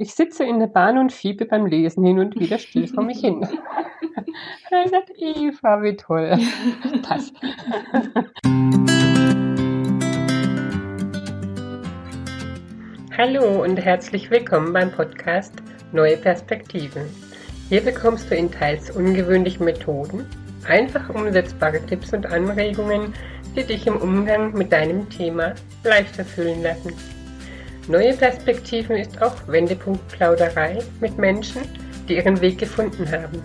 Ich sitze in der Bahn und fiebe beim Lesen hin und wieder still vor mich hin. er sagt, Eva, wie toll. Passt. Hallo und herzlich willkommen beim Podcast Neue Perspektiven. Hier bekommst du in teils ungewöhnlichen Methoden einfach umsetzbare Tipps und Anregungen, die dich im Umgang mit deinem Thema leichter fühlen lassen. Neue Perspektiven ist auch Wendepunkt-Plauderei mit Menschen, die ihren Weg gefunden haben.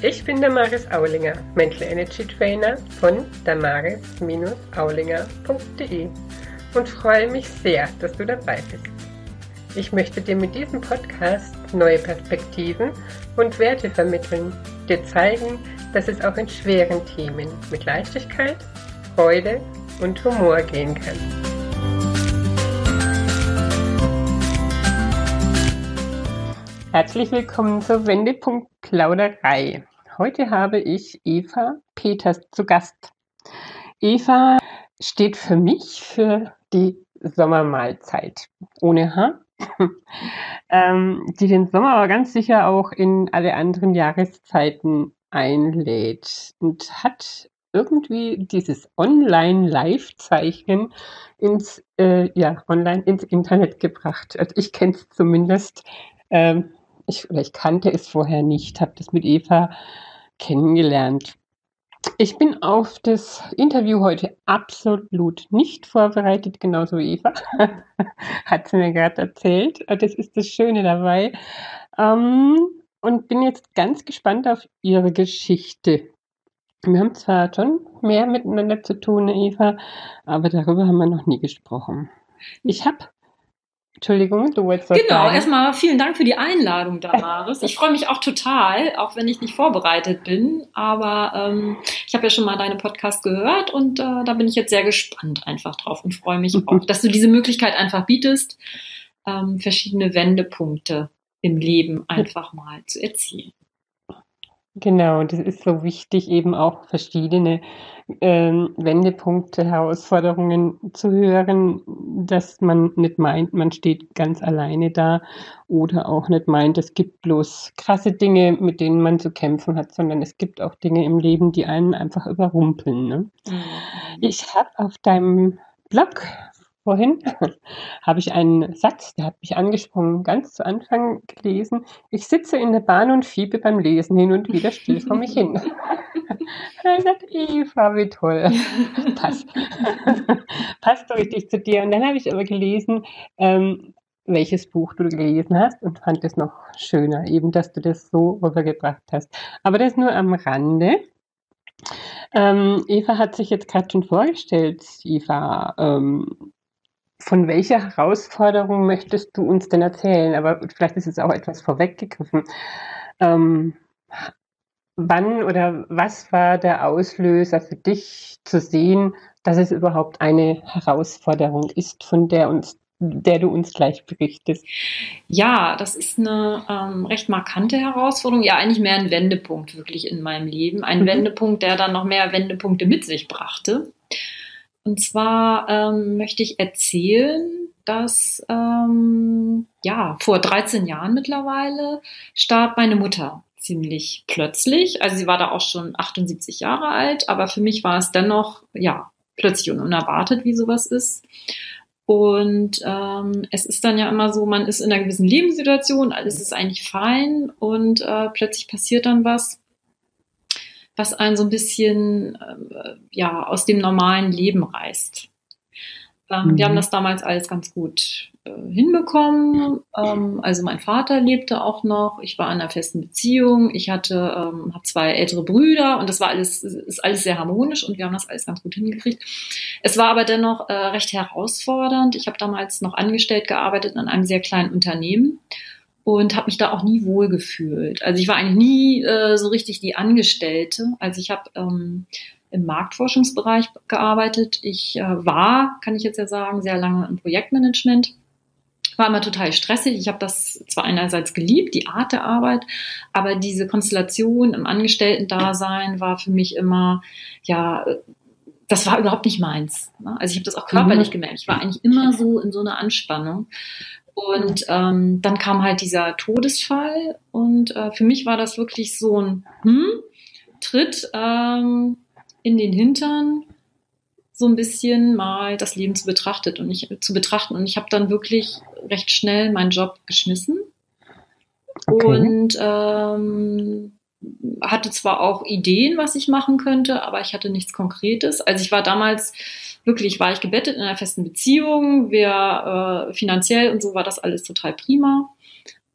Ich bin Damaris Aulinger, Mental Energy Trainer von damaris-aulinger.de und freue mich sehr, dass du dabei bist. Ich möchte dir mit diesem Podcast neue Perspektiven und Werte vermitteln, dir zeigen, dass es auch in schweren Themen mit Leichtigkeit, Freude und Humor gehen kann. Herzlich willkommen zur Wendepunkt Plauderei. Heute habe ich Eva Peters zu Gast. Eva steht für mich für die Sommermahlzeit ohne H, ähm, die den Sommer aber ganz sicher auch in alle anderen Jahreszeiten einlädt und hat irgendwie dieses Online-Live-Zeichnen ins, äh, ja, online ins Internet gebracht. Also ich kenne es zumindest ähm, ich, oder ich kannte es vorher nicht, habe das mit Eva kennengelernt. Ich bin auf das Interview heute absolut nicht vorbereitet, genauso wie Eva. Hat sie mir gerade erzählt. Das ist das Schöne dabei. Ähm, und bin jetzt ganz gespannt auf Ihre Geschichte. Wir haben zwar schon mehr miteinander zu tun, Eva, aber darüber haben wir noch nie gesprochen. Ich habe Entschuldigung, du wolltest was Genau, sagen. erstmal vielen Dank für die Einladung, Damaris. Ich freue mich auch total, auch wenn ich nicht vorbereitet bin. Aber ähm, ich habe ja schon mal deine Podcast gehört und äh, da bin ich jetzt sehr gespannt einfach drauf und freue mich auch, dass du diese Möglichkeit einfach bietest, ähm, verschiedene Wendepunkte im Leben einfach mal zu erzielen. Genau, das ist so wichtig, eben auch verschiedene ähm, Wendepunkte, Herausforderungen zu hören, dass man nicht meint, man steht ganz alleine da oder auch nicht meint, es gibt bloß krasse Dinge, mit denen man zu kämpfen hat, sondern es gibt auch Dinge im Leben, die einen einfach überrumpeln. Ne? Mhm. Ich habe auf deinem Blog vorhin, habe ich einen Satz, der hat mich angesprungen, ganz zu Anfang gelesen. Ich sitze in der Bahn und fiebe beim Lesen hin und wieder still vor mich hin. er sagt, Eva, wie toll. Passt. Passt richtig zu dir. Und dann habe ich aber gelesen, ähm, welches Buch du gelesen hast und fand es noch schöner, eben, dass du das so rübergebracht hast. Aber das nur am Rande. Ähm, Eva hat sich jetzt gerade schon vorgestellt. Eva, ähm, von welcher Herausforderung möchtest du uns denn erzählen? Aber vielleicht ist es auch etwas vorweggegriffen. Ähm, wann oder was war der Auslöser für dich zu sehen, dass es überhaupt eine Herausforderung ist, von der uns der du uns gleich berichtest. Ja, das ist eine ähm, recht markante Herausforderung. Ja, eigentlich mehr ein Wendepunkt wirklich in meinem Leben. Ein mhm. Wendepunkt, der dann noch mehr Wendepunkte mit sich brachte. Und zwar ähm, möchte ich erzählen, dass ähm, ja vor 13 Jahren mittlerweile starb meine Mutter ziemlich plötzlich. Also sie war da auch schon 78 Jahre alt, aber für mich war es dennoch ja plötzlich und unerwartet, wie sowas ist. Und ähm, es ist dann ja immer so, man ist in einer gewissen Lebenssituation, alles ist eigentlich fein und äh, plötzlich passiert dann was was einen so ein bisschen äh, ja, aus dem normalen Leben reißt. Ähm, mhm. Wir haben mhm. das damals alles ganz gut äh, hinbekommen. Ähm, also mein Vater lebte auch noch. Ich war in einer festen Beziehung. Ich hatte ähm, hab zwei ältere Brüder und das war alles ist alles sehr harmonisch und wir haben das alles ganz gut hingekriegt. Es war aber dennoch äh, recht herausfordernd. Ich habe damals noch angestellt gearbeitet in einem sehr kleinen Unternehmen und habe mich da auch nie wohl gefühlt. Also ich war eigentlich nie äh, so richtig die Angestellte. Also ich habe ähm, im Marktforschungsbereich gearbeitet. Ich äh, war, kann ich jetzt ja sagen, sehr lange im Projektmanagement. War immer total stressig. Ich habe das zwar einerseits geliebt, die Art der Arbeit, aber diese Konstellation im Angestellten-Dasein war für mich immer, ja, das war überhaupt nicht meins. Ne? Also ich habe das auch körperlich mhm. gemerkt. Ich war eigentlich immer so in so einer Anspannung. Und ähm, dann kam halt dieser Todesfall und äh, für mich war das wirklich so ein hm, Tritt ähm, in den Hintern, so ein bisschen mal das Leben zu betrachtet und ich zu betrachten. Und ich habe dann wirklich recht schnell meinen Job geschmissen okay. und ähm, hatte zwar auch Ideen, was ich machen könnte, aber ich hatte nichts Konkretes. Also ich war damals wirklich, war ich gebettet in einer festen Beziehung, wir äh, finanziell und so war das alles total prima.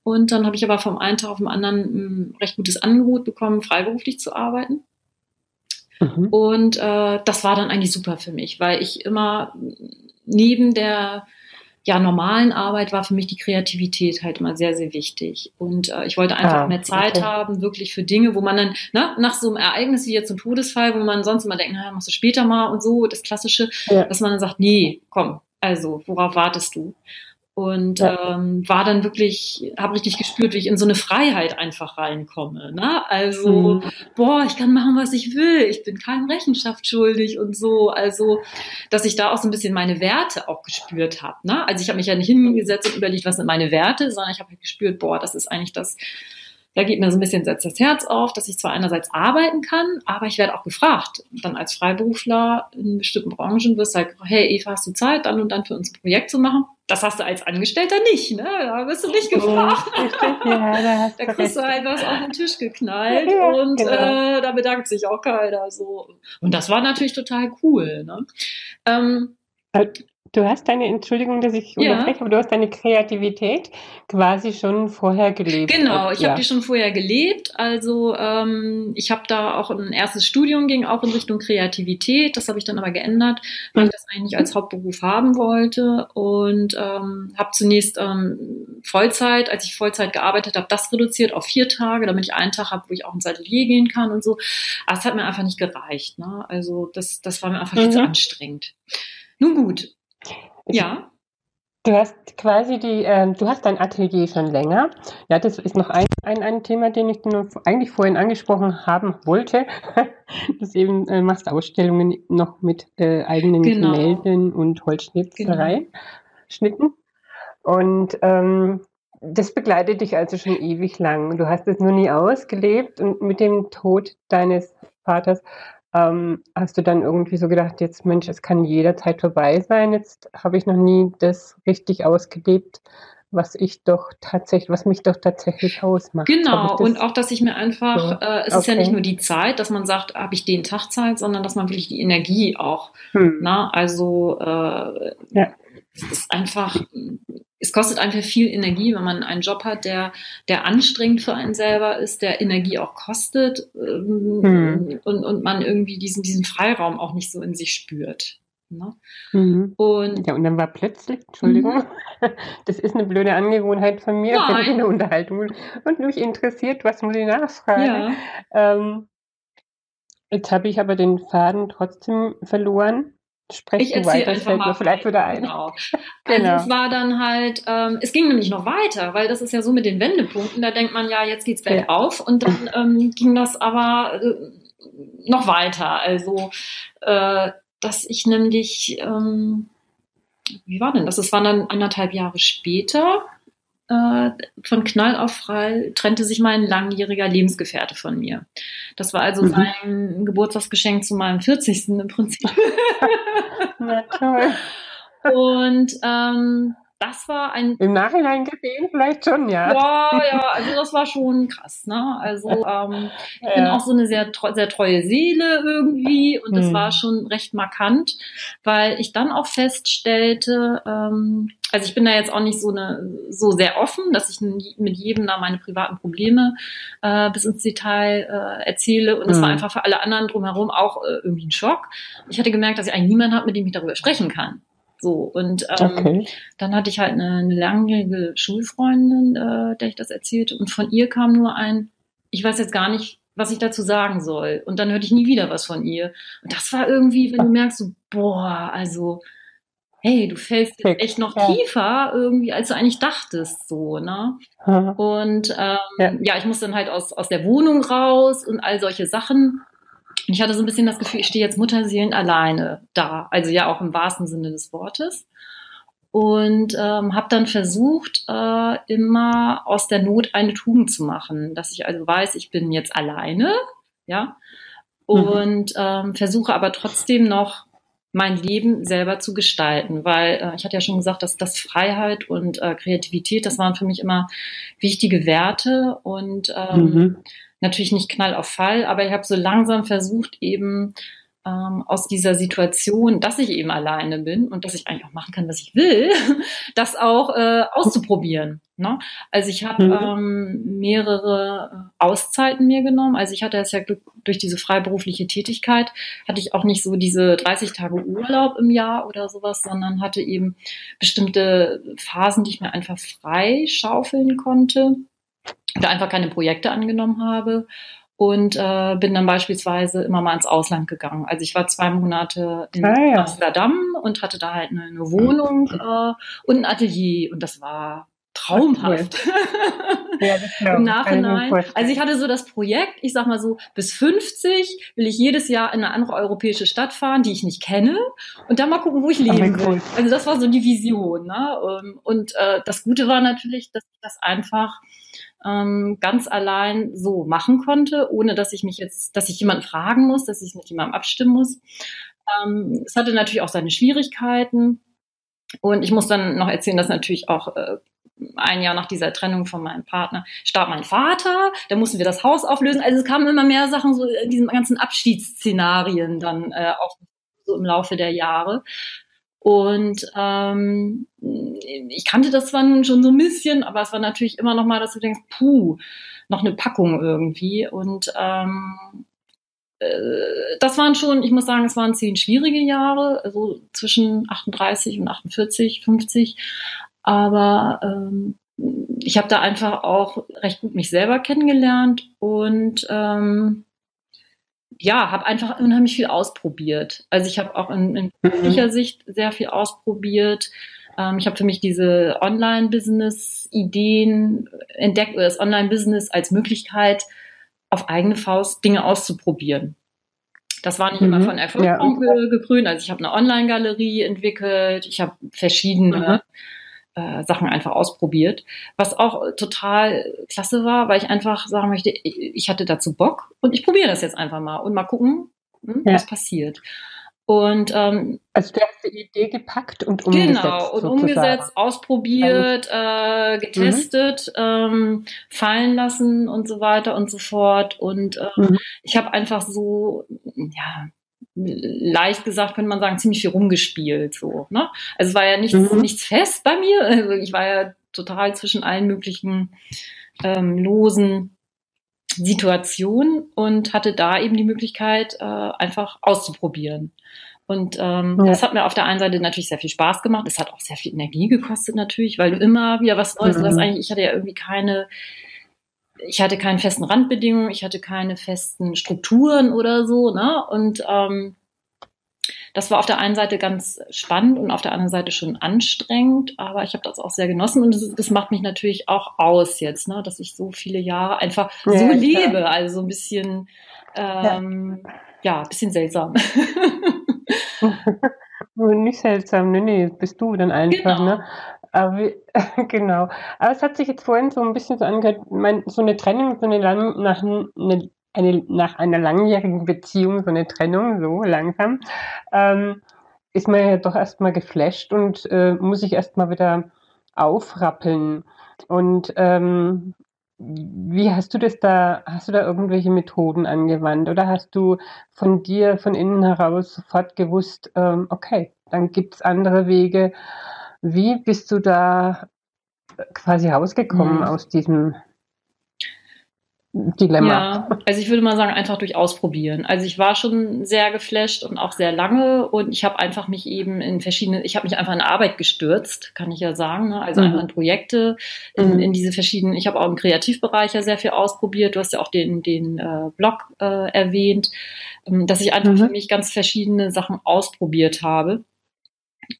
Und dann habe ich aber vom einen Tag auf den anderen ein recht gutes Angebot bekommen, freiberuflich zu arbeiten. Mhm. Und äh, das war dann eigentlich super für mich, weil ich immer neben der ja, normalen Arbeit war für mich die Kreativität halt immer sehr, sehr wichtig. Und äh, ich wollte einfach ah, mehr Zeit okay. haben, wirklich für Dinge, wo man dann, ne, nach so einem Ereignis wie jetzt ein Todesfall, wo man sonst immer denkt, naja, machst du später mal und so, das Klassische, ja. dass man dann sagt, nee, komm, also, worauf wartest du? Und ähm, war dann wirklich, habe richtig gespürt, wie ich in so eine Freiheit einfach reinkomme. Ne? Also, mhm. boah, ich kann machen, was ich will, ich bin keinem Rechenschaft schuldig und so. Also, dass ich da auch so ein bisschen meine Werte auch gespürt habe. Ne? Also ich habe mich ja nicht hingesetzt und überlegt, was sind meine Werte, sondern ich habe halt gespürt, boah, das ist eigentlich das, da geht mir so ein bisschen das Herz auf, dass ich zwar einerseits arbeiten kann, aber ich werde auch gefragt. Dann als Freiberufler in bestimmten Branchen wirst du halt, hey Eva, hast du Zeit, dann und dann für uns ein Projekt zu machen? Das hast du als Angestellter nicht, ne? Da wirst du nicht gefragt. Ja, da, da kriegst du halt was auf den Tisch geknallt ja, und genau. äh, da bedankt sich auch keiner. So. Und das war natürlich total cool. Ne? Ähm, äh, Du hast deine, Entschuldigung, dass ich ja. unterbreche, aber du hast deine Kreativität quasi schon vorher gelebt. Genau, ich ja. habe die schon vorher gelebt. Also ähm, ich habe da auch ein erstes Studium ging auch in Richtung Kreativität. Das habe ich dann aber geändert, weil ich das eigentlich als Hauptberuf haben wollte und ähm, habe zunächst ähm, Vollzeit, als ich Vollzeit gearbeitet habe, das reduziert auf vier Tage, damit ich einen Tag habe, wo ich auch ins Atelier gehen kann und so. Aber es hat mir einfach nicht gereicht. Ne? Also das, das war mir einfach mhm. viel zu mhm. anstrengend. Nun gut, ja. Du hast quasi die, äh, du hast dein Atelier schon länger. Ja, das ist noch ein, ein, ein Thema, den ich eigentlich vorhin angesprochen haben wollte. das eben äh, machst Ausstellungen noch mit äh, eigenen genau. Gemälden und Holzschnitzerei, genau. Schnitten. Und ähm, das begleitet dich also schon ewig lang. Du hast es nur nie ausgelebt und mit dem Tod deines Vaters ähm, hast du dann irgendwie so gedacht, jetzt Mensch, es kann jederzeit vorbei sein. Jetzt habe ich noch nie das richtig ausgelebt, was ich doch tatsächlich, was mich doch tatsächlich ausmacht. Genau, und auch, dass ich mir einfach, so. äh, es okay. ist ja nicht nur die Zeit, dass man sagt, habe ich den Tag Zeit, sondern dass man wirklich die Energie auch, hm. na, also äh, ja. Es ist einfach es kostet einfach viel Energie, wenn man einen Job hat, der, der anstrengend für einen selber ist, der Energie auch kostet ähm, hm. und, und man irgendwie diesen, diesen Freiraum auch nicht so in sich spürt. Ne? Mhm. Und, ja, und dann war plötzlich, Entschuldigung, mhm. das ist eine blöde Angewohnheit von mir, Nein. wenn ich eine Unterhaltung und mich interessiert, was muss ich nachfragen. Ja. Ähm, jetzt habe ich aber den Faden trotzdem verloren. Sprech ich erzähle einfach mal vielleicht wieder ein. Genau. genau. Also es war dann halt, ähm, es ging nämlich noch weiter, weil das ist ja so mit den Wendepunkten, da denkt man ja, jetzt geht's bergauf ja. und dann ähm, ging das aber äh, noch weiter. Also, äh, dass ich nämlich, ähm, wie war denn das? Es waren dann anderthalb Jahre später, äh, von Knall auf Frei trennte sich mein langjähriger Lebensgefährte von mir. Das war also mhm. sein Geburtstagsgeschenk zu meinem 40. im Prinzip. Na toll. Und ähm, das war ein. Im Nachhinein gesehen vielleicht schon, ja. Ja, ja, also das war schon krass, ne? Also ähm, ich ja. bin auch so eine sehr, sehr treue Seele irgendwie und das hm. war schon recht markant, weil ich dann auch feststellte, ähm, also ich bin da jetzt auch nicht so eine so sehr offen, dass ich mit jedem da meine privaten Probleme äh, bis ins Detail äh, erzähle und das hm. war einfach für alle anderen drumherum auch äh, irgendwie ein Schock. Ich hatte gemerkt, dass ich eigentlich niemanden habe, mit dem ich darüber sprechen kann. So, und ähm, okay. dann hatte ich halt eine, eine langjährige Schulfreundin, äh, der ich das erzählte, und von ihr kam nur ein, ich weiß jetzt gar nicht, was ich dazu sagen soll. Und dann hörte ich nie wieder was von ihr. Und das war irgendwie, wenn du merkst, so, boah, also, hey, du fällst jetzt echt noch ja. tiefer irgendwie, als du eigentlich dachtest, so, ne? Und ähm, ja. ja, ich musste dann halt aus, aus der Wohnung raus und all solche Sachen. Und ich hatte so ein bisschen das Gefühl, ich stehe jetzt Mutterseelen alleine da. Also ja auch im wahrsten Sinne des Wortes. und ähm, habe dann versucht, äh, immer aus der Not eine Tugend zu machen, dass ich also weiß, ich bin jetzt alleine, ja, mhm. und ähm, versuche aber trotzdem noch mein Leben selber zu gestalten, weil äh, ich hatte ja schon gesagt, dass das Freiheit und äh, Kreativität, das waren für mich immer wichtige Werte und ähm, mhm. Natürlich nicht Knall auf Fall, aber ich habe so langsam versucht eben ähm, aus dieser Situation, dass ich eben alleine bin und dass ich eigentlich auch machen kann, was ich will, das auch äh, auszuprobieren. Ne? Also ich habe mhm. ähm, mehrere äh, Auszeiten mir genommen. Also ich hatte es ja durch diese freiberufliche Tätigkeit, hatte ich auch nicht so diese 30 Tage Urlaub im Jahr oder sowas, sondern hatte eben bestimmte Phasen, die ich mir einfach frei schaufeln konnte da einfach keine Projekte angenommen habe und äh, bin dann beispielsweise immer mal ins Ausland gegangen. Also ich war zwei Monate in ah, ja. Amsterdam und hatte da halt eine, eine Wohnung äh, und ein Atelier und das war traumhaft. ja, Im Nachhinein. Also ich hatte so das Projekt, ich sag mal so, bis 50 will ich jedes Jahr in eine andere europäische Stadt fahren, die ich nicht kenne und dann mal gucken, wo ich leben will. Also das war so die Vision. Ne? Ähm, und äh, das Gute war natürlich, dass ich das einfach ähm, ganz allein so machen konnte, ohne dass ich mich jetzt, dass ich jemanden fragen muss, dass ich mit jemandem abstimmen muss. Ähm, es hatte natürlich auch seine Schwierigkeiten. Und ich muss dann noch erzählen, dass natürlich auch äh, ein Jahr nach dieser Trennung von meinem Partner starb mein Vater, da mussten wir das Haus auflösen. Also es kamen immer mehr Sachen so in diesen ganzen Abschiedsszenarien dann äh, auch so im Laufe der Jahre. Und ähm, ich kannte das zwar schon so ein bisschen, aber es war natürlich immer noch mal, dass du denkst, puh, noch eine Packung irgendwie. Und ähm, äh, das waren schon, ich muss sagen, es waren zehn schwierige Jahre, also zwischen 38 und 48, 50. Aber ähm, ich habe da einfach auch recht gut mich selber kennengelernt und ähm, ja, habe einfach unheimlich viel ausprobiert. Also ich habe auch in, in beruflicher mhm. Sicht sehr viel ausprobiert. Ähm, ich habe für mich diese Online-Business-Ideen entdeckt oder das Online-Business als Möglichkeit, auf eigene Faust Dinge auszuprobieren. Das war nicht mhm. immer von Erfolg ja. gekrönt. Also ich habe eine Online-Galerie entwickelt, ich habe verschiedene mhm äh, Sachen einfach ausprobiert, was auch total klasse war, weil ich einfach sagen möchte, ich hatte dazu Bock und ich probiere das jetzt einfach mal und mal gucken, hm, ja. was passiert. Und ähm, also du hast die Idee gepackt und umgesetzt. Genau, und sozusagen. umgesetzt, ausprobiert, äh, getestet, mhm. ähm, fallen lassen und so weiter und so fort. Und äh, mhm. ich habe einfach so, ja, leicht gesagt, könnte man sagen, ziemlich viel rumgespielt. So, ne? Also es war ja nichts, mhm. nichts fest bei mir. Also ich war ja total zwischen allen möglichen ähm, losen Situationen und hatte da eben die Möglichkeit, äh, einfach auszuprobieren. Und ähm, ja. das hat mir auf der einen Seite natürlich sehr viel Spaß gemacht. Es hat auch sehr viel Energie gekostet natürlich, weil du immer wieder was Neues, mhm. das eigentlich, ich hatte ja irgendwie keine ich hatte keine festen Randbedingungen, ich hatte keine festen Strukturen oder so, ne? Und ähm, das war auf der einen Seite ganz spannend und auf der anderen Seite schon anstrengend, aber ich habe das auch sehr genossen und das, das, macht mich natürlich auch aus jetzt, ne? dass ich so viele Jahre einfach ja, so lebe, klar. also so ein bisschen, ähm, ja. ja, ein bisschen seltsam. Nicht seltsam, nee, nee, bist du dann einfach, genau. ne? Aber genau. Aber es hat sich jetzt vorhin so ein bisschen so angehört, mein, so eine Trennung, so eine, lang, nach, eine, eine, nach einer langjährigen Beziehung, so eine Trennung, so langsam, ähm, ist man ja doch erstmal geflasht und äh, muss sich erstmal wieder aufrappeln. Und ähm, wie hast du das da, hast du da irgendwelche Methoden angewandt oder hast du von dir, von innen heraus sofort gewusst, ähm, okay, dann gibt es andere Wege wie bist du da quasi rausgekommen mhm. aus diesem Dilemma? Ja, also ich würde mal sagen, einfach durch Ausprobieren. Also ich war schon sehr geflasht und auch sehr lange und ich habe einfach mich eben in verschiedene, ich habe mich einfach in Arbeit gestürzt, kann ich ja sagen. Ne? Also mhm. einfach in Projekte, in, mhm. in diese verschiedenen, ich habe auch im Kreativbereich ja sehr viel ausprobiert. Du hast ja auch den, den äh, Blog äh, erwähnt, ähm, dass ich einfach mhm. für mich ganz verschiedene Sachen ausprobiert habe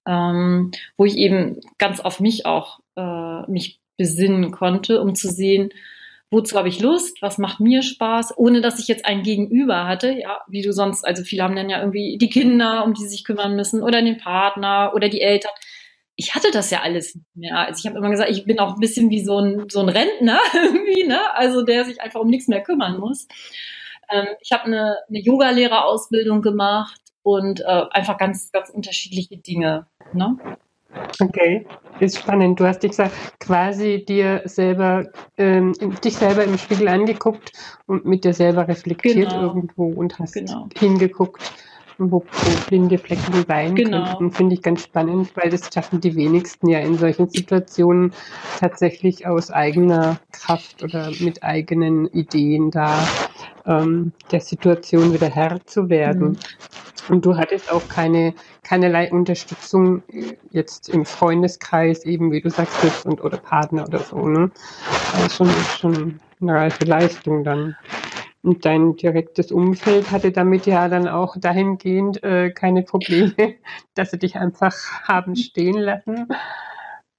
ähm, wo ich eben ganz auf mich auch äh, mich besinnen konnte, um zu sehen, wozu habe ich Lust, was macht mir Spaß, ohne dass ich jetzt ein Gegenüber hatte, ja, wie du sonst, also viele haben dann ja irgendwie die Kinder, um die sie sich kümmern müssen, oder den Partner oder die Eltern. ich hatte das ja alles nicht mehr. Also ich habe immer gesagt, ich bin auch ein bisschen wie so ein, so ein Rentner irgendwie, ne? Also der sich einfach um nichts mehr kümmern muss. Ähm, ich habe eine, eine Yoga-Lehrerausbildung gemacht und äh, einfach ganz, ganz unterschiedliche Dinge. Ne? Okay, ist spannend. Du hast dich quasi dir selber, ähm, dich selber im Spiegel angeguckt und mit dir selber reflektiert genau. irgendwo und hast genau. hingeguckt wo, wo blinde Flecken sein genau. könnten, finde ich ganz spannend, weil das schaffen die wenigsten ja in solchen Situationen tatsächlich aus eigener Kraft oder mit eigenen Ideen da ähm, der Situation wieder Herr zu werden. Mhm. Und du hattest auch keine, keinerlei Unterstützung jetzt im Freundeskreis, eben wie du sagst, und oder Partner oder so, ne? Also schon, schon eine reife Leistung dann. Und dein direktes Umfeld hatte damit ja dann auch dahingehend äh, keine Probleme, dass sie dich einfach haben stehen lassen.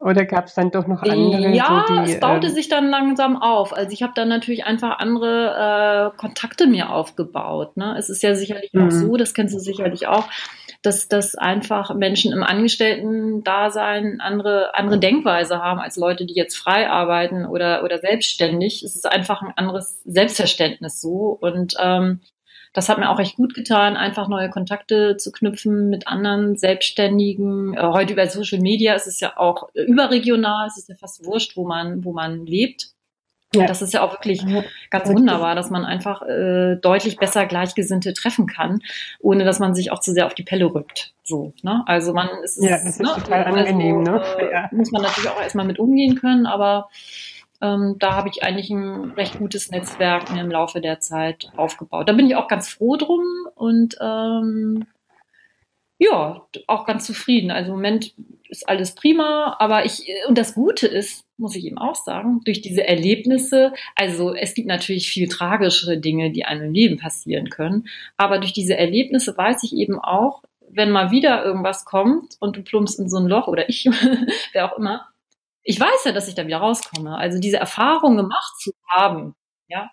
Oder gab es dann doch noch andere? Ja, so die, es baute ähm, sich dann langsam auf. Also ich habe dann natürlich einfach andere äh, Kontakte mir aufgebaut. Ne? Es ist ja sicherlich auch mhm. so, das kennst du sicherlich auch, dass, dass einfach Menschen im Angestellten-Dasein andere, andere Denkweise haben als Leute, die jetzt frei arbeiten oder, oder selbstständig. Es ist einfach ein anderes Selbstverständnis so. Und ähm, das hat mir auch echt gut getan, einfach neue Kontakte zu knüpfen mit anderen Selbstständigen. Äh, heute über Social Media ist es ja auch überregional, es ist ja fast wurscht, wo man, wo man lebt. Ja. Das ist ja auch wirklich ja. ganz wunderbar, dass man einfach äh, deutlich besser Gleichgesinnte treffen kann, ohne dass man sich auch zu sehr auf die Pelle rückt. So, ne? Also man ist, ja, das ist ne? total angenehm, also, ne? Äh, ja. Muss man natürlich auch erstmal mit umgehen können, aber ähm, da habe ich eigentlich ein recht gutes Netzwerk mir im Laufe der Zeit aufgebaut. Da bin ich auch ganz froh drum und ähm, ja, auch ganz zufrieden. Also im Moment ist alles prima, aber ich, und das Gute ist, muss ich eben auch sagen, durch diese Erlebnisse, also es gibt natürlich viel tragischere Dinge, die einem im Leben passieren können, aber durch diese Erlebnisse weiß ich eben auch, wenn mal wieder irgendwas kommt und du plumpst in so ein Loch oder ich, wer auch immer, ich weiß ja, dass ich da wieder rauskomme. Also diese Erfahrung gemacht zu haben, ja,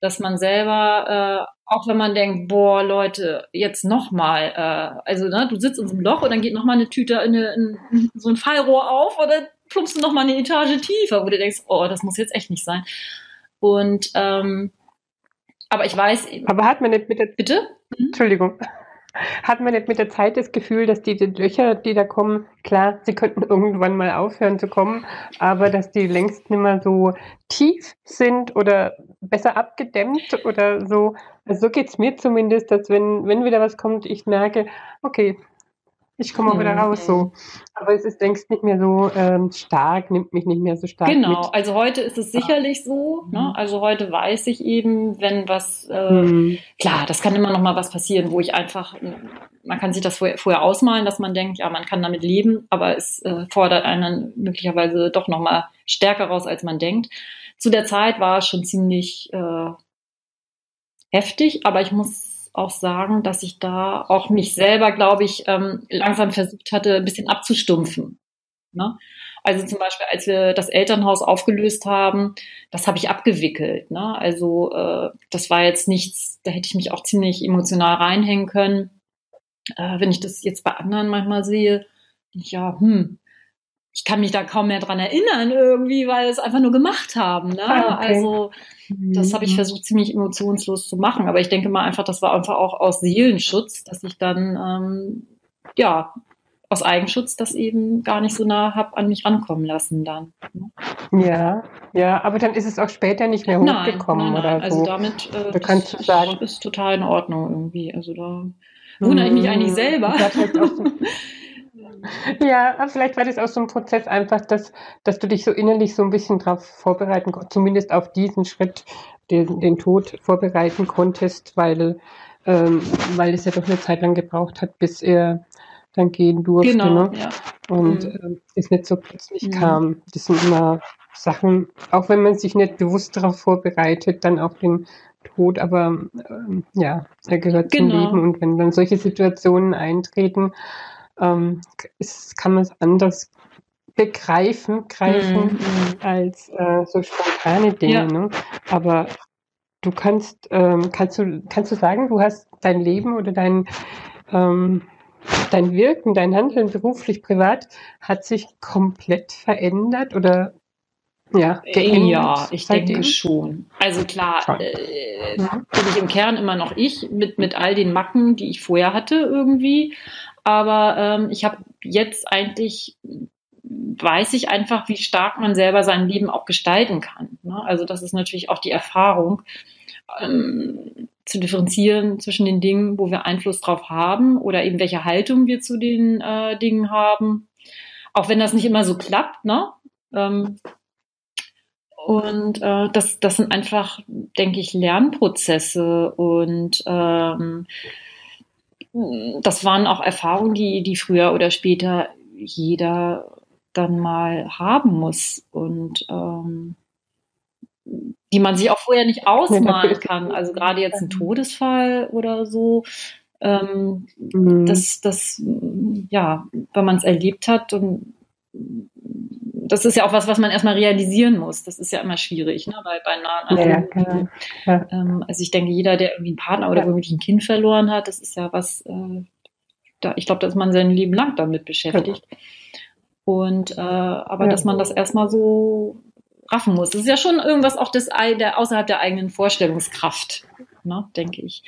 dass man selber, äh, auch wenn man denkt, boah, Leute, jetzt nochmal, äh, also ne, du sitzt in so einem Loch und dann geht nochmal eine Tüte in, eine, in so ein Fallrohr auf oder plumpst du noch mal eine Etage tiefer, wo du denkst, oh, das muss jetzt echt nicht sein. Und ähm, aber ich weiß. Aber hat man nicht mit der Bitte? Mhm. Entschuldigung. Hat man nicht mit der Zeit das Gefühl, dass diese Löcher, die da kommen, klar, sie könnten irgendwann mal aufhören zu kommen, aber dass die längst nicht mehr so tief sind oder besser abgedämmt oder so. Also so geht's mir zumindest, dass wenn, wenn wieder was kommt, ich merke, okay, ich komme auch wieder mhm. raus so. Aber es ist längst nicht mehr so ähm, stark, nimmt mich nicht mehr so stark Genau, mit. also heute ist es sicherlich so. Ne? Mhm. Also heute weiß ich eben, wenn was, äh, mhm. klar, das kann immer noch mal was passieren, wo ich einfach, man kann sich das vorher, vorher ausmalen, dass man denkt, ja, man kann damit leben, aber es äh, fordert einen möglicherweise doch noch mal stärker raus, als man denkt. Zu der Zeit war es schon ziemlich äh, heftig, aber ich muss auch sagen, dass ich da auch mich selber, glaube ich, ähm, langsam versucht hatte, ein bisschen abzustumpfen. Ne? Also zum Beispiel, als wir das Elternhaus aufgelöst haben, das habe ich abgewickelt. Ne? Also äh, das war jetzt nichts, da hätte ich mich auch ziemlich emotional reinhängen können. Äh, wenn ich das jetzt bei anderen manchmal sehe, ja, hm, ich kann mich da kaum mehr dran erinnern irgendwie, weil wir es einfach nur gemacht haben. Ne? Ah, okay. Also das habe ich mhm. versucht ziemlich emotionslos zu machen. Aber ich denke mal einfach, das war einfach auch aus Seelenschutz, dass ich dann ähm, ja aus Eigenschutz das eben gar nicht so nah habe an mich rankommen lassen dann. Ne? Ja, ja, aber dann ist es auch später nicht mehr hochgekommen nein, nein, oder also so. Also damit äh, da kannst du sagen, ist total in Ordnung irgendwie. Also da wundere ich mich eigentlich mhm. selber. Ja, vielleicht war das auch so ein Prozess einfach, dass, dass du dich so innerlich so ein bisschen darauf vorbereiten konntest, zumindest auf diesen Schritt, den, den Tod vorbereiten konntest, weil, ähm, weil es ja doch eine Zeit lang gebraucht hat, bis er dann gehen durfte. Genau, ne? ja. Und mhm. äh, es nicht so plötzlich mhm. kam. Das sind immer Sachen, auch wenn man sich nicht bewusst darauf vorbereitet, dann auf den Tod, aber ähm, ja, er gehört genau. zum Leben. Und wenn dann solche Situationen eintreten, ähm, ist, kann man es anders begreifen, greifen mhm. als äh, so spontane Dinge. Ja. Ne? Aber du kannst, ähm, kannst du, kannst du sagen, du hast dein Leben oder dein, ähm, dein Wirken, dein Handeln beruflich, privat hat sich komplett verändert oder ja, geändert? Ja, ich seitdem? denke schon. Also klar, äh, mhm. bin ich im Kern immer noch ich mit, mit all den Macken, die ich vorher hatte irgendwie. Aber ähm, ich habe jetzt eigentlich weiß ich einfach, wie stark man selber sein Leben auch gestalten kann. Ne? Also das ist natürlich auch die Erfahrung, ähm, zu differenzieren zwischen den Dingen, wo wir Einfluss drauf haben oder eben welche Haltung wir zu den äh, Dingen haben. Auch wenn das nicht immer so klappt, ne? Ähm, und äh, das, das sind einfach, denke ich, Lernprozesse und ähm, das waren auch Erfahrungen, die, die früher oder später jeder dann mal haben muss und ähm, die man sich auch vorher nicht ausmalen kann. Also gerade jetzt ein Todesfall oder so. Ähm, mhm. Das, das, ja, wenn man es erlebt hat und das ist ja auch was, was man erstmal realisieren muss. Das ist ja immer schwierig, ne? Weil bei nahen ja, ja, ja. Ähm, also ich denke, jeder, der irgendwie einen Partner oder wirklich ein Kind verloren hat, das ist ja was, äh, da, ich glaube, dass man sein Leben lang damit beschäftigt. Und äh, aber dass man das erstmal so raffen muss. Das ist ja schon irgendwas auch das, der, außerhalb der eigenen Vorstellungskraft, ne, denke ich.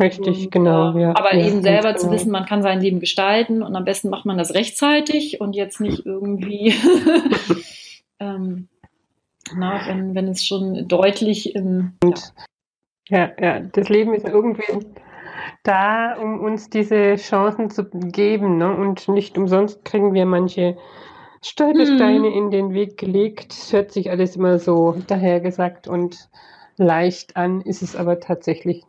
Richtig, genau. Ja, aber ja, eben selber zu genau. wissen, man kann sein Leben gestalten und am besten macht man das rechtzeitig und jetzt nicht irgendwie, ähm, na, wenn, wenn es schon deutlich im. Und, ja. ja, das Leben ist irgendwie da, um uns diese Chancen zu geben. Ne? Und nicht umsonst kriegen wir manche Stolpersteine mhm. in den Weg gelegt. Es hört sich alles immer so dahergesagt und leicht an, ist es aber tatsächlich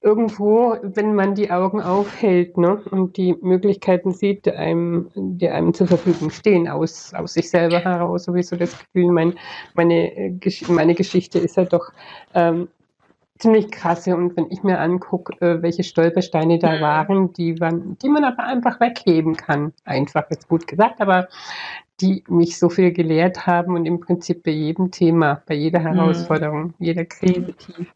irgendwo, wenn man die Augen aufhält ne, und die Möglichkeiten sieht, die einem, die einem zur Verfügung stehen, aus, aus sich selber heraus, sowieso das Gefühl, mein, meine, äh, meine Geschichte ist ja doch ähm, ziemlich krasse. Und wenn ich mir angucke, äh, welche Stolpersteine da mhm. waren, die, waren, die man aber einfach wegheben kann. Einfach ist gut gesagt, aber die mich so viel gelehrt haben und im Prinzip bei jedem Thema, bei jeder mhm. Herausforderung, jeder Krise, die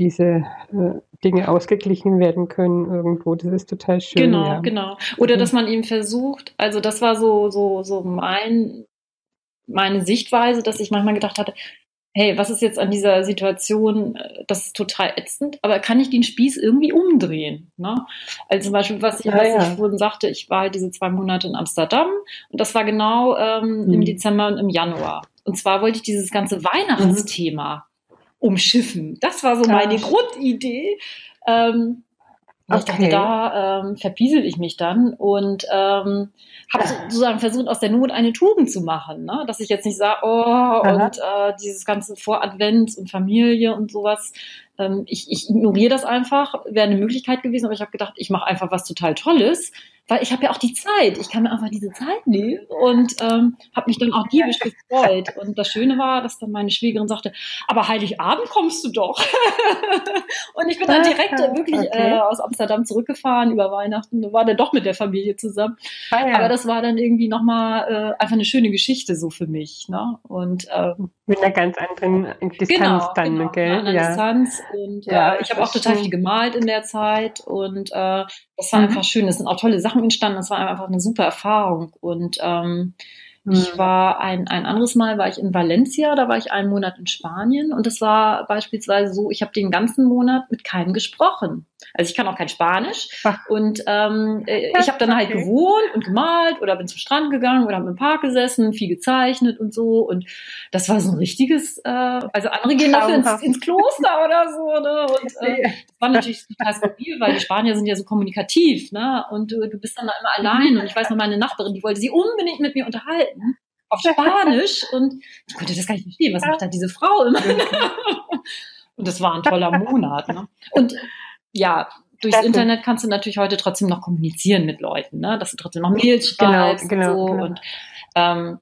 diese äh, Dinge ausgeglichen werden können irgendwo. Das ist total schön. Genau, ja. genau. Oder dass man eben versucht, also das war so, so, so mein, meine Sichtweise, dass ich manchmal gedacht hatte, hey, was ist jetzt an dieser Situation, das ist total ätzend, aber kann ich den Spieß irgendwie umdrehen? Ne? Also zum Beispiel, was ich, ja, was ja. ich vorhin sagte, ich war halt diese zwei Monate in Amsterdam und das war genau ähm, mhm. im Dezember und im Januar. Und zwar wollte ich dieses ganze Weihnachtsthema mhm. Umschiffen. Das war so meine Grundidee. Ähm, Okay. Ich dachte, da ähm, verpiesel ich mich dann und ähm, habe sozusagen versucht, aus der Not eine Tugend zu machen. Ne? Dass ich jetzt nicht sage, oh, Aha. und äh, dieses ganze Voradvent und Familie und sowas. Ähm, ich, ich ignoriere das einfach, wäre eine Möglichkeit gewesen, aber ich habe gedacht, ich mache einfach was total Tolles weil ich habe ja auch die Zeit. Ich kann mir einfach diese Zeit nehmen und ähm, habe mich dann auch diebisch gefreut. Und das Schöne war, dass dann meine Schwägerin sagte, aber Heiligabend kommst du doch. und ich bin dann direkt okay. wirklich äh, aus Amsterdam zurückgefahren über Weihnachten, war dann doch mit der Familie zusammen. Ah, ja. Aber das war dann irgendwie nochmal äh, einfach eine schöne Geschichte so für mich. Ne? Und ähm, mit einer ganz anderen Distanz genau, dann, genau, gell? Einer ja. Distanz. Und ja, äh, ich habe auch total viel gemalt in der Zeit und äh, das war mhm. einfach schön. Es sind auch tolle Sachen entstanden. Das war einfach eine super Erfahrung. Und ähm, ich mhm. war ein, ein anderes Mal war ich in Valencia, da war ich einen Monat in Spanien und es war beispielsweise so, ich habe den ganzen Monat mit keinem gesprochen. Also ich kann auch kein Spanisch und ähm, äh, ich habe dann halt gewohnt und gemalt oder bin zum Strand gegangen oder habe im Park gesessen, viel gezeichnet und so und das war so ein richtiges, äh, also andere gehen dafür ins, ins Kloster oder so ne? und äh, das war natürlich total skurril, weil die Spanier sind ja so kommunikativ ne? und du, du bist dann da immer allein und ich weiß noch meine Nachbarin, die wollte sie unbedingt mit mir unterhalten auf Spanisch und ich konnte das gar nicht verstehen, was macht da diese Frau immer? und das war ein toller Monat. Ne? Und ja, durchs das Internet kannst du natürlich heute trotzdem noch kommunizieren mit Leuten, ne? dass du trotzdem noch Mails schreibst genau, genau, und so. Genau. Und ähm,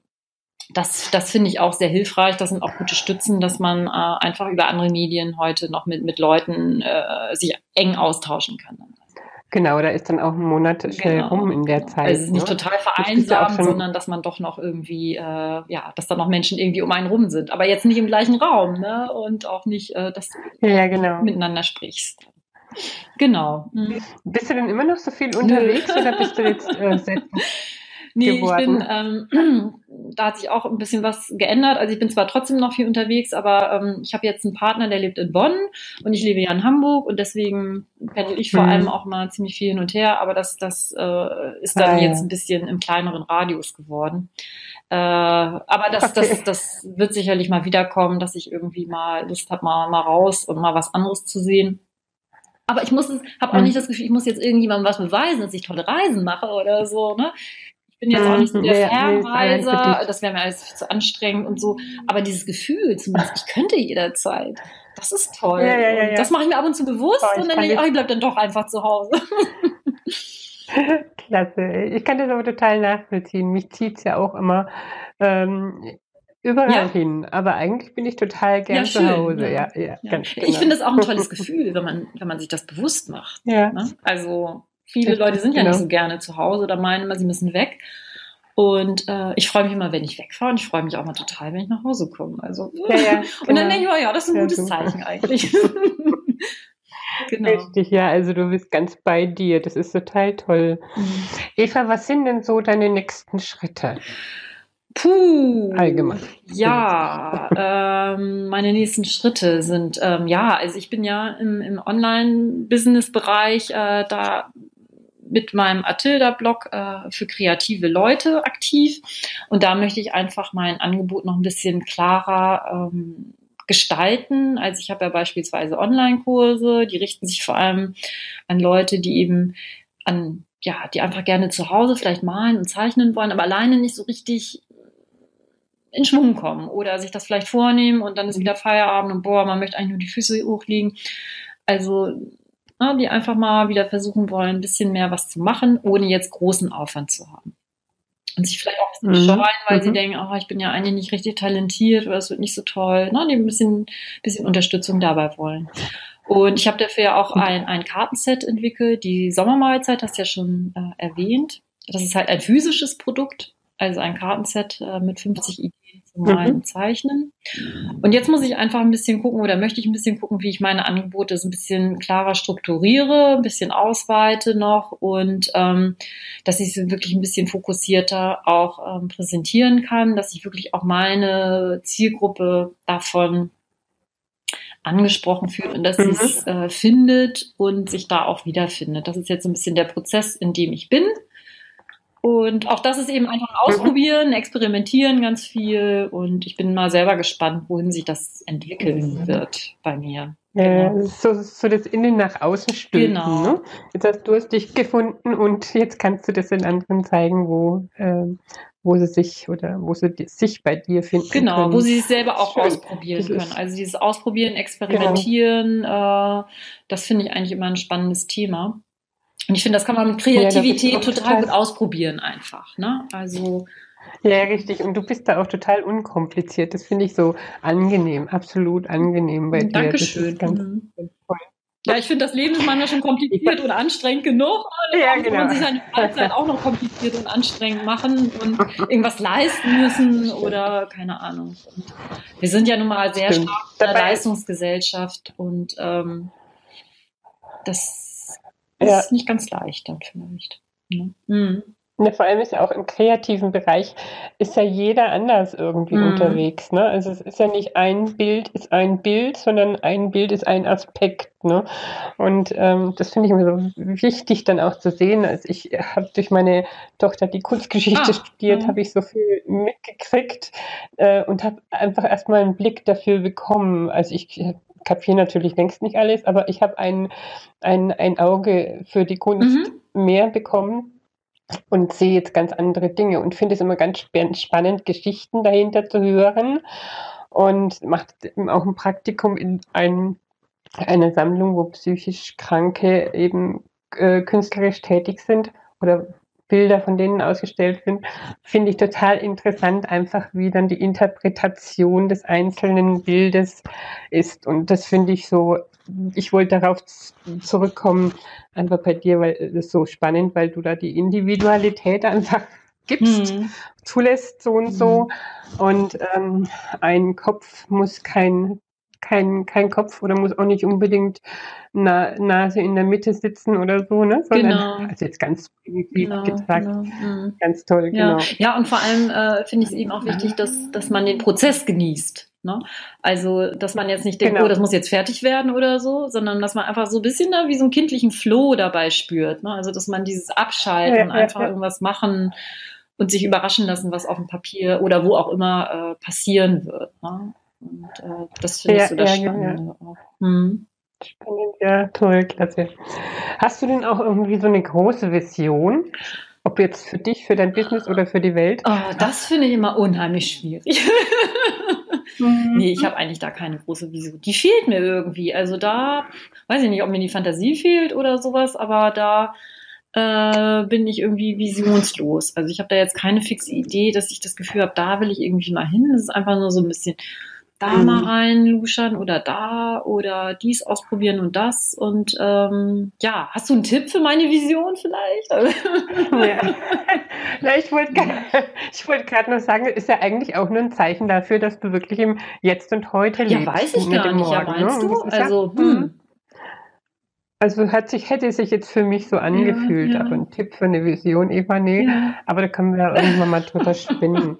das, das finde ich auch sehr hilfreich. Das sind auch gute Stützen, dass man äh, einfach über andere Medien heute noch mit, mit Leuten äh, sich eng austauschen kann. Genau, da ist dann auch ein Monat schnell genau. rum in der Zeit. Also es ist nicht ne? total vereinsamt, ja sondern dass man doch noch irgendwie, äh, ja, dass da noch Menschen irgendwie um einen rum sind. Aber jetzt nicht im gleichen Raum, ne? Und auch nicht, äh, dass du ja, genau. miteinander sprichst. Genau. Mhm. Bist du denn immer noch so viel unterwegs oder bist du jetzt äh, Nee, geworden. ich bin, ähm, da hat sich auch ein bisschen was geändert. Also ich bin zwar trotzdem noch viel unterwegs, aber ähm, ich habe jetzt einen Partner, der lebt in Bonn und ich lebe ja in Hamburg und deswegen pendel ich vor mhm. allem auch mal ziemlich viel hin und her, aber das, das äh, ist dann ah, jetzt ein bisschen im kleineren Radius geworden. Äh, aber das, okay. das, das wird sicherlich mal wiederkommen, dass ich irgendwie mal Lust habe, mal, mal raus und mal was anderes zu sehen. Aber ich muss, habe auch hm. nicht das Gefühl, ich muss jetzt irgendjemandem was beweisen, dass ich tolle Reisen mache oder so. Ne? Ich bin jetzt auch nicht so der Fernreiser, das wäre mir alles zu anstrengend und so. Aber dieses Gefühl, zumindest ich könnte jederzeit, das ist toll. Ja, ja, das mache ich mir ab und zu bewusst oh, und dann denke ich, oh, ich bleib dann doch einfach zu Hause. Klasse. Ich kann das aber total nachvollziehen. Mich zieht es ja auch immer ähm, überall ja. hin. Aber eigentlich bin ich total gern ja, zu Hause. Ja. Ja, Ganz genau. Ich finde es auch ein tolles Gefühl, wenn man, wenn man sich das bewusst macht. Ja. Ne? Also viele Leute sind ja genau. nicht so gerne zu Hause oder meinen immer, sie müssen weg. Und äh, ich freue mich immer, wenn ich wegfahre und ich freue mich auch mal total, wenn ich nach Hause komme. Also, ja, ja, genau. Und dann genau. denke ich, oh ja, das ist ein gutes Zeichen eigentlich. Genau. Richtig, ja, also du bist ganz bei dir. Das ist total toll. Mhm. Eva, was sind denn so deine nächsten Schritte? Puh. Allgemein. Ja, ähm, meine nächsten Schritte sind, ähm, ja, also ich bin ja im, im Online-Business-Bereich äh, da mit meinem Atilda-Blog äh, für kreative Leute aktiv. Und da möchte ich einfach mein Angebot noch ein bisschen klarer ähm, gestalten. Also ich habe ja beispielsweise Online-Kurse, die richten sich vor allem an Leute, die eben an, ja, die einfach gerne zu Hause vielleicht malen und zeichnen wollen, aber alleine nicht so richtig in Schwung kommen oder sich das vielleicht vornehmen und dann ist wieder Feierabend und boah, man möchte eigentlich nur die Füße hochlegen. Also, na, die einfach mal wieder versuchen wollen, ein bisschen mehr was zu machen, ohne jetzt großen Aufwand zu haben und sich vielleicht auch ein bisschen mhm. scheuen, weil mhm. sie denken, oh, ich bin ja eigentlich nicht richtig talentiert oder es wird nicht so toll, ne? die ein bisschen, bisschen Unterstützung dabei wollen. Und ich habe dafür ja auch ein, ein Kartenset entwickelt. Die Sommermahlzeit hast du ja schon äh, erwähnt. Das ist halt ein physisches Produkt, also ein Kartenset äh, mit 50 Ideen zum Malen mhm. Zeichnen. Und jetzt muss ich einfach ein bisschen gucken oder möchte ich ein bisschen gucken, wie ich meine Angebote so ein bisschen klarer strukturiere, ein bisschen ausweite noch und ähm, dass ich sie wirklich ein bisschen fokussierter auch ähm, präsentieren kann, dass ich wirklich auch meine Zielgruppe davon angesprochen fühlt und dass mhm. sie es äh, findet und sich da auch wiederfindet. Das ist jetzt so ein bisschen der Prozess, in dem ich bin. Und auch das ist eben einfach ausprobieren, experimentieren ganz viel. Und ich bin mal selber gespannt, wohin sich das entwickeln wird bei mir. Genau. Äh, so, so das Innen nach außen stülpen. Genau. Ne? Jetzt hast du es dich gefunden und jetzt kannst du das den anderen zeigen, wo, äh, wo sie sich oder wo sie sich bei dir finden. Genau, können. wo sie sich selber auch Schön. ausprobieren können. Also dieses Ausprobieren, Experimentieren, genau. äh, das finde ich eigentlich immer ein spannendes Thema. Und ich finde, das kann man mit Kreativität ja, total, total gut ausprobieren einfach. Ne? Also ja, richtig. Und du bist da auch total unkompliziert. Das finde ich so angenehm, absolut angenehm bei dir. Dankeschön. Mhm. ja, ich finde, das Leben ist manchmal schon kompliziert und anstrengend genug. Ja, genau. man sich seine Freizeit auch noch kompliziert und anstrengend machen und irgendwas leisten müssen oder keine Ahnung. Wir sind ja nun mal sehr Stimmt. stark in der Leistungsgesellschaft und ähm, das das ja. ist nicht ganz leicht dann vielleicht. Ne? Mhm. Ja, vor allem ist ja auch im kreativen Bereich ist ja jeder anders irgendwie mhm. unterwegs. Ne? Also es ist ja nicht ein Bild ist ein Bild, sondern ein Bild ist ein Aspekt. Ne? Und ähm, das finde ich immer so wichtig dann auch zu sehen. Also ich habe durch meine Tochter die Kunstgeschichte ah, studiert, mhm. habe ich so viel mitgekriegt äh, und habe einfach erstmal einen Blick dafür bekommen. Also ich kapiere natürlich längst nicht alles, aber ich habe ein, ein, ein Auge für die Kunst mhm. mehr bekommen und sehe jetzt ganz andere Dinge und finde es immer ganz spannend, Geschichten dahinter zu hören und macht auch ein Praktikum in ein, einer Sammlung, wo psychisch Kranke eben äh, künstlerisch tätig sind oder Bilder von denen ausgestellt sind, finde ich total interessant, einfach wie dann die Interpretation des einzelnen Bildes ist. Und das finde ich so, ich wollte darauf zurückkommen, einfach bei dir, weil es ist so spannend, weil du da die Individualität einfach gibst, mhm. zulässt so und so. Mhm. Und ähm, ein Kopf muss kein kein, kein Kopf oder muss auch nicht unbedingt Na, Nase in der Mitte sitzen oder so, ne? Sondern, Genau. also jetzt ganz primitiv Genau, gesagt, genau. Mhm. ganz toll, Ja, genau. ja und vor allem äh, finde ich es eben auch wichtig, dass, dass man den Prozess genießt. Ne? Also, dass man jetzt nicht denkt, Genau. oh, das muss jetzt fertig werden oder so, sondern dass man einfach so ein bisschen da wie so einen kindlichen Flow dabei spürt. Ne? Also, dass man dieses Abschalten Ja, ja, einfach ja. irgendwas machen und sich überraschen lassen, was auf dem Papier oder wo auch immer äh, passieren wird. Ne? Und äh, das finde Ja, ich so das ja, ja, ja. Spannende auch. Hm. Spannend, ja, toll, klasse. Hast du denn auch irgendwie so eine große Vision? Ob jetzt für dich, für dein Business oder für die Welt? Oh, das finde ich immer unheimlich schwierig. Mhm. Nee, ich habe eigentlich da keine große Vision. Die fehlt mir irgendwie. Also da, weiß ich nicht, ob mir die Fantasie fehlt oder sowas, aber da äh, bin ich irgendwie visionslos. Also ich habe da jetzt keine fixe Idee, dass ich das Gefühl habe, da will ich irgendwie mal hin. Das ist einfach nur so ein bisschen da Mhm. mal reinluschern oder da oder dies ausprobieren und das. Und ähm, ja, hast du einen Tipp für meine Vision vielleicht? Ja. Na, ich wollte ich wollte gerade noch sagen, ist ja eigentlich auch nur ein Zeichen dafür, dass du wirklich im Jetzt und Heute ja, lebst. weiß ich gar nicht. Ja, Morgen, ne? meinst Und du? ist ja- Also, Mhm. hm. Also hat sich, hätte sich jetzt für mich so angefühlt, ja. aber ein Tipp für eine Vision, Eva, nee. Ja. Aber da können wir ja irgendwann mal drüber spinnen.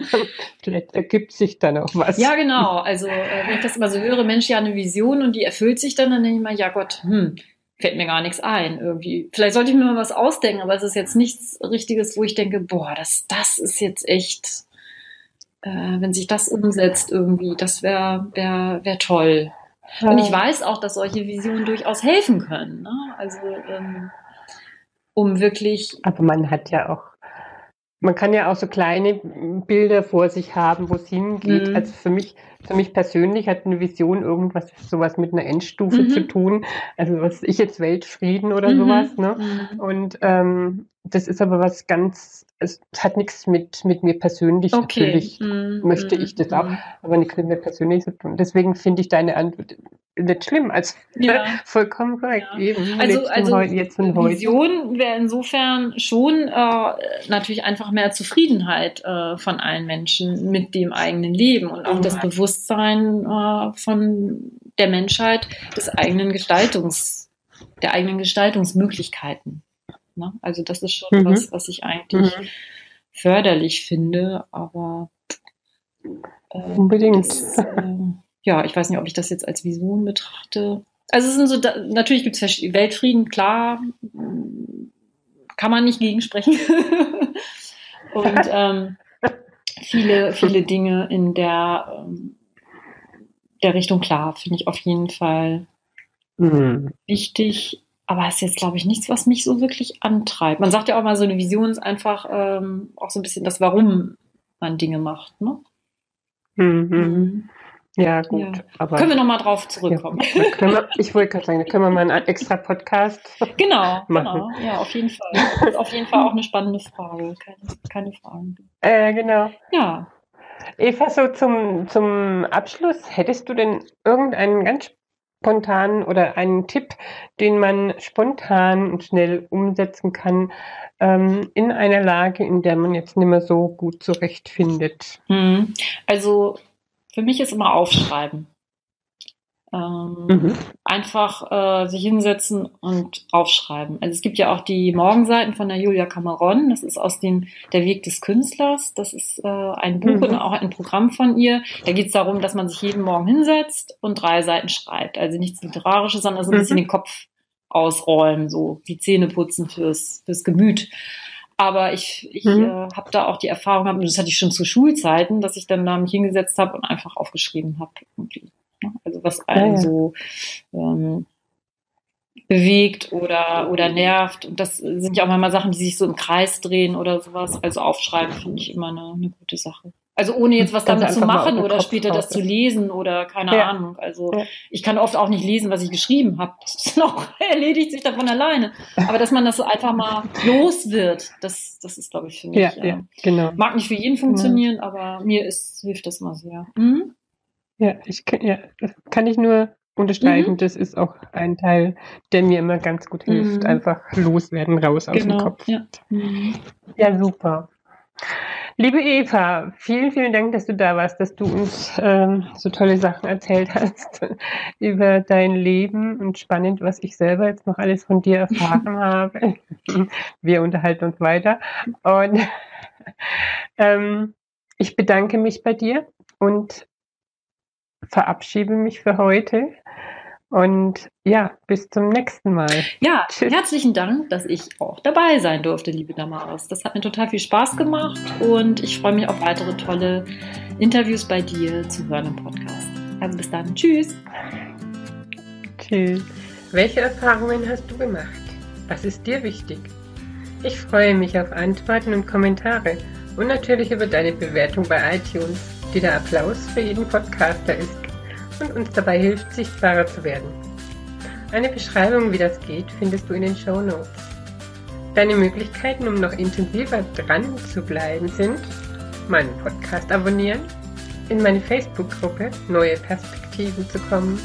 Vielleicht ergibt sich da noch was. Ja, genau. Also, äh, wenn ich das immer so höre, Mensch, ja, eine Vision und die erfüllt sich dann, dann denke ich mal, ja Gott, hm, fällt mir gar nichts ein irgendwie. Vielleicht sollte ich mir mal was ausdenken, aber es ist jetzt nichts Richtiges, wo ich denke, boah, das, das ist jetzt echt, äh, wenn sich das umsetzt irgendwie, das wäre wär, wär toll. Und ich weiß auch, dass solche Visionen durchaus helfen können. Ne? Also, ähm, um wirklich Aber man hat ja auch, man kann ja auch so kleine Bilder vor sich haben, wo es hingeht. Mhm. Also für mich, für mich persönlich hat eine Vision irgendwas, sowas mit einer Endstufe Mhm. zu tun. Also was ich jetzt Weltfrieden oder Mhm. sowas, ne? Mhm. Und ähm, das ist aber was ganz, es hat nichts mit, mit mir persönlich Okay. natürlich, Mm, möchte mm, ich das auch, mm. aber nichts mit mir persönlich zu tun. Deswegen finde ich deine Antwort nicht schlimm, also Ja. vollkommen korrekt. Ja. Eben, Also, also Heu- jetzt und heute. Vision wäre insofern schon äh, natürlich einfach mehr Zufriedenheit äh, von allen Menschen mit dem eigenen Leben und auch das Bewusstsein äh, von der Menschheit des eigenen Gestaltungs, der eigenen Gestaltungsmöglichkeiten. Ne? Also das ist schon Mhm. was, was ich eigentlich Mhm. förderlich finde, aber äh, Unbedingt. das, äh, ja, ich weiß nicht, ob ich das jetzt als Vision betrachte. Also es sind so, da, natürlich gibt es Weltfrieden, klar, kann man nicht gegensprechen. Und ähm, viele, viele Dinge in der, ähm, der Richtung, klar, finde ich auf jeden Fall Mhm. wichtig. Aber es ist jetzt, glaube ich, nichts, was mich so wirklich antreibt. Man sagt ja auch mal, so eine Vision ist einfach ähm, auch so ein bisschen das, warum man Dinge macht. Ne? Mhm. Mhm. Ja, gut. Ja. Aber Können wir nochmal drauf zurückkommen. können wir, ich wollte gerade sagen, da können wir mal einen extra Podcast. Genau, Machen. genau. Ja, auf jeden Fall. Das ist auf jeden Fall auch eine spannende Frage. Keine, keine Fragen. Äh, genau. Ja. Eva, so zum, zum Abschluss, hättest du denn irgendeinen ganz spontanen oder einen Tipp, den man spontan und schnell umsetzen kann, ähm, in einer Lage, in der man jetzt nicht mehr so gut zurechtfindet? Mhm. Also für mich ist immer Aufschreiben. Ähm, Mhm. Einfach äh, sich hinsetzen und aufschreiben. Also es gibt ja auch die Morgenseiten von der Julia Cameron. Das ist aus dem Der Weg des Künstlers. Das ist äh, ein Buch Mhm. und auch ein Programm von ihr. Da geht es darum, dass man sich jeden Morgen hinsetzt und drei Seiten schreibt. Also nichts Literarisches, sondern so ein Mhm. bisschen den Kopf ausräumen, so die Zähne putzen fürs, fürs Gemüt. Aber ich, ich Mhm. äh, habe da auch die Erfahrung gehabt, und das hatte ich schon zu Schulzeiten, dass ich dann da mich hingesetzt habe und einfach aufgeschrieben habe. Ne? Also was einen Ja, so ähm, bewegt oder, oder nervt. Und das sind ja auch manchmal Sachen, die sich so im Kreis drehen oder sowas. Also aufschreiben finde ich immer eine, eine gute Sache. Also ohne jetzt was damit zu machen oder Kopf später das drauf, zu lesen oder keine Ja. Ahnung. Also Ja. ich kann oft auch nicht lesen, was ich geschrieben habe. Das ist noch, erledigt sich davon alleine. Aber dass man das so einfach mal los wird, das, das ist, glaube ich, für mich. Ja, äh, ja, genau. Mag nicht für jeden funktionieren, aber mir ist, hilft das mal sehr. Mhm. Ja, ich kann, ja, das kann ich nur unterstreichen. Mhm. Das ist auch ein Teil, der mir immer ganz gut hilft. Mhm. Einfach loswerden, raus aus dem Genau. Kopf. Ja. Mhm. Ja, super. Liebe Eva, vielen, vielen Dank, dass du da warst, dass du uns ähm, so tolle Sachen erzählt hast über dein Leben und spannend, was ich selber jetzt noch alles von dir erfahren habe. Wir unterhalten uns weiter. Und ähm, ich bedanke mich bei dir und verabschiede mich für heute. Und ja, bis zum nächsten Mal. Ja, Tschüss. herzlichen Dank, dass ich auch dabei sein durfte, liebe Damaris. Das hat mir total viel Spaß gemacht und ich freue mich auf weitere tolle Interviews bei dir zu hören im Podcast. Also bis dann. Tschüss. Tschüss. Welche Erfahrungen hast du gemacht? Was ist dir wichtig? Ich freue mich auf Antworten und Kommentare und natürlich über deine Bewertung bei iTunes, die der Applaus für jeden Podcaster ist und uns dabei hilft, sichtbarer zu werden. Eine Beschreibung, wie das geht, findest du in den Show Notes. Deine Möglichkeiten, um noch intensiver dran zu bleiben, sind meinen Podcast abonnieren, in meine Facebook-Gruppe Neue Perspektiven zu kommen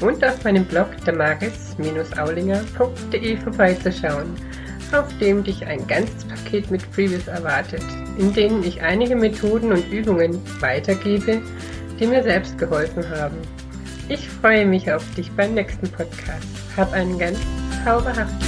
und auf meinem Blog damaris-aulinger.de vorbeizuschauen, auf dem dich ein ganzes Paket mit Freebies erwartet, in denen ich einige Methoden und Übungen weitergebe, die mir selbst geholfen haben. Ich freue mich auf dich beim nächsten Podcast. Hab einen ganz zauberhaften